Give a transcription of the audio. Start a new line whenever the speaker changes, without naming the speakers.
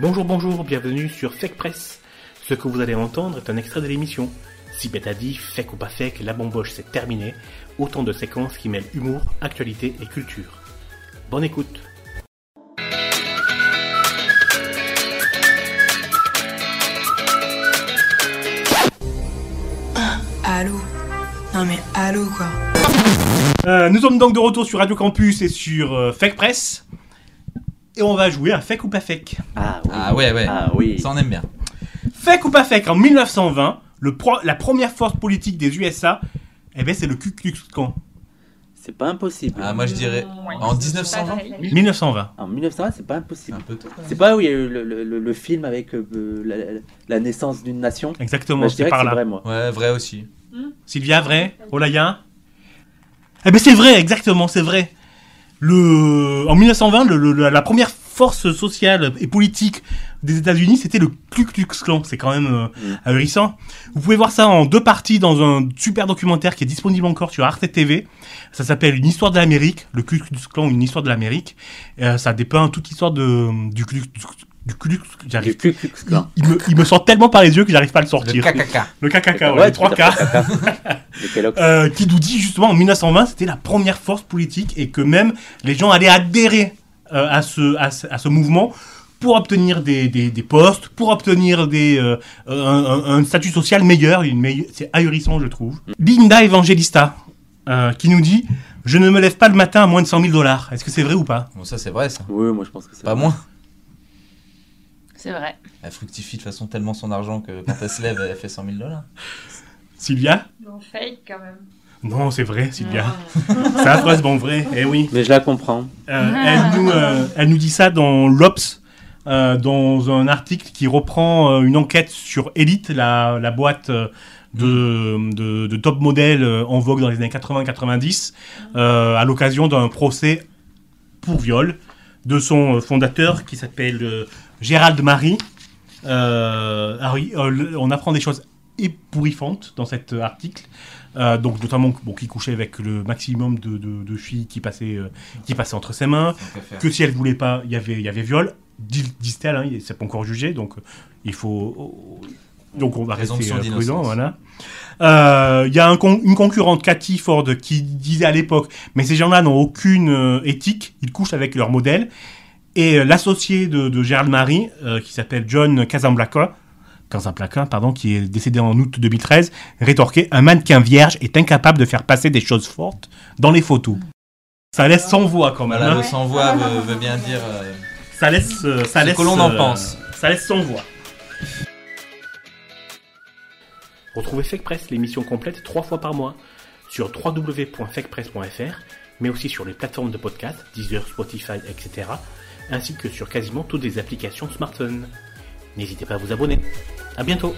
Bonjour, bonjour, bienvenue sur Fake Press. Ce que vous allez entendre est un extrait de l'émission. Si bête a dit, fake ou pas fake, la bamboche c'est terminé. Autant de séquences qui mêlent humour, actualité et culture. Bonne écoute.
Allô Non mais allô quoi
Euh, nous sommes donc de retour sur Radio Campus et sur euh, Fake Press. Et on va jouer à Fake ou pas fake.
Ah oui.
Ah ouais, ouais.
Ah oui.
Ça on aime bien.
Fake ou pas fake, en 1920, le pro- la première force politique des USA, eh ben, c'est le Ku Klux Klan.
C'est pas impossible.
Ah, moi je dirais en 1920.
1920.
En 1920, c'est pas impossible. C'est pas où il y a eu le, le- le- le film avec euh, la, la naissance d'une nation?
Exactement,
Bah, Je dirais
par
c'est
là.
vrai, moi.
Ouais, vrai aussi.
Sylvia, vrai? Olaya? Eh ben c'est vrai, exactement, c'est vrai. Le... En 1920, le- le- la première force sociale et politique des États-Unis, c'était le Ku Klux Klan. C'est quand même euh,
Mm.
ahurissant. Vous pouvez voir ça en deux parties dans un super documentaire qui est disponible encore sur Arte TV. Ça s'appelle Une histoire de l'Amérique, le Ku Klux Klan, une histoire de l'Amérique. Euh, ça dépeint toute l'histoire de du Ku Klux du Klux- J'arrive.
Klux
Il,
Klan.
il me, il me sort tellement par les yeux que j'arrive pas à le
Le
sortir.
KKK.
Le KKK, ouais,
Ouais,
les trois
tout à
K.
fait, caca. De Kellogg.
Euh, qui nous dit justement en 1920 c'était la première force politique et que même les gens allaient adhérer euh, à, ce, à, ce, à ce mouvement pour obtenir des, des, des postes, pour obtenir des, euh, un, un- un statut social meilleur. C'est ahurissant, je trouve. Linda Evangelista euh, qui nous dit Je ne me lève pas le matin à moins de 100 000 dollars. Est-ce que c'est vrai ou pas?
Bon, ça c'est vrai ça.
Oui, moi je pense que c'est
Pas
vrai.
moins.
C'est vrai.
Elle fructifie de façon tellement son argent que quand elle se lève, elle fait 100 000 dollars.
Sylvia?
Bon, fake quand même.
Non, c'est vrai, Sylvia. C'est affreusement vrai. Eh oui.
Mais je la comprends.
Euh, elle, nous, euh, elle nous dit ça dans l'Obs, euh, dans un article qui reprend euh, une enquête sur Elite, la, la boîte de, de, de top modèle en vogue dans les années 80-90, euh, à l'occasion d'un procès pour viol de son fondateur qui s'appelle euh, Gérald Marie. Euh, alors, il- euh, on apprend des choses épourifantes dans cet euh, article. Euh, donc notamment bon, qui couchait avec le maximum de, de- de filles qui passaient, euh, qui passaient entre ses mains, que si elle voulait pas, il y avait, il y avait viol, Dis- disent-elles, hein, c'est pas encore jugé, donc il faut, donc on va rester prudent, voilà. Euh, Il y a un con- une concurrente, Cathy Ford, qui disait à l'époque, mais ces gens-là n'ont aucune éthique, ils couchent avec leur modèle. Et euh, l'associé de, de Gérald Marie, euh, qui s'appelle John Casablanca, Casablanca, pardon, qui est décédé en août 2013, rétorquait Un mannequin vierge est incapable de faire passer des choses fortes dans les photos. Ça laisse sans voix quand même.
Voilà,
hein.
le sans-voix veut, veut bien dire. euh,
Ça laisse, euh, ça
Ce
laisse.
que l'on en
euh,
pense.
Ça laisse sans voix. Retrouvez Fake Press, l'émission complète, trois fois par mois sur www.fakepress.fr, mais aussi sur les plateformes de podcast, Deezer, Spotify, etc., ainsi que sur quasiment toutes les applications smartphone. N'hésitez pas à vous abonner. À bientôt.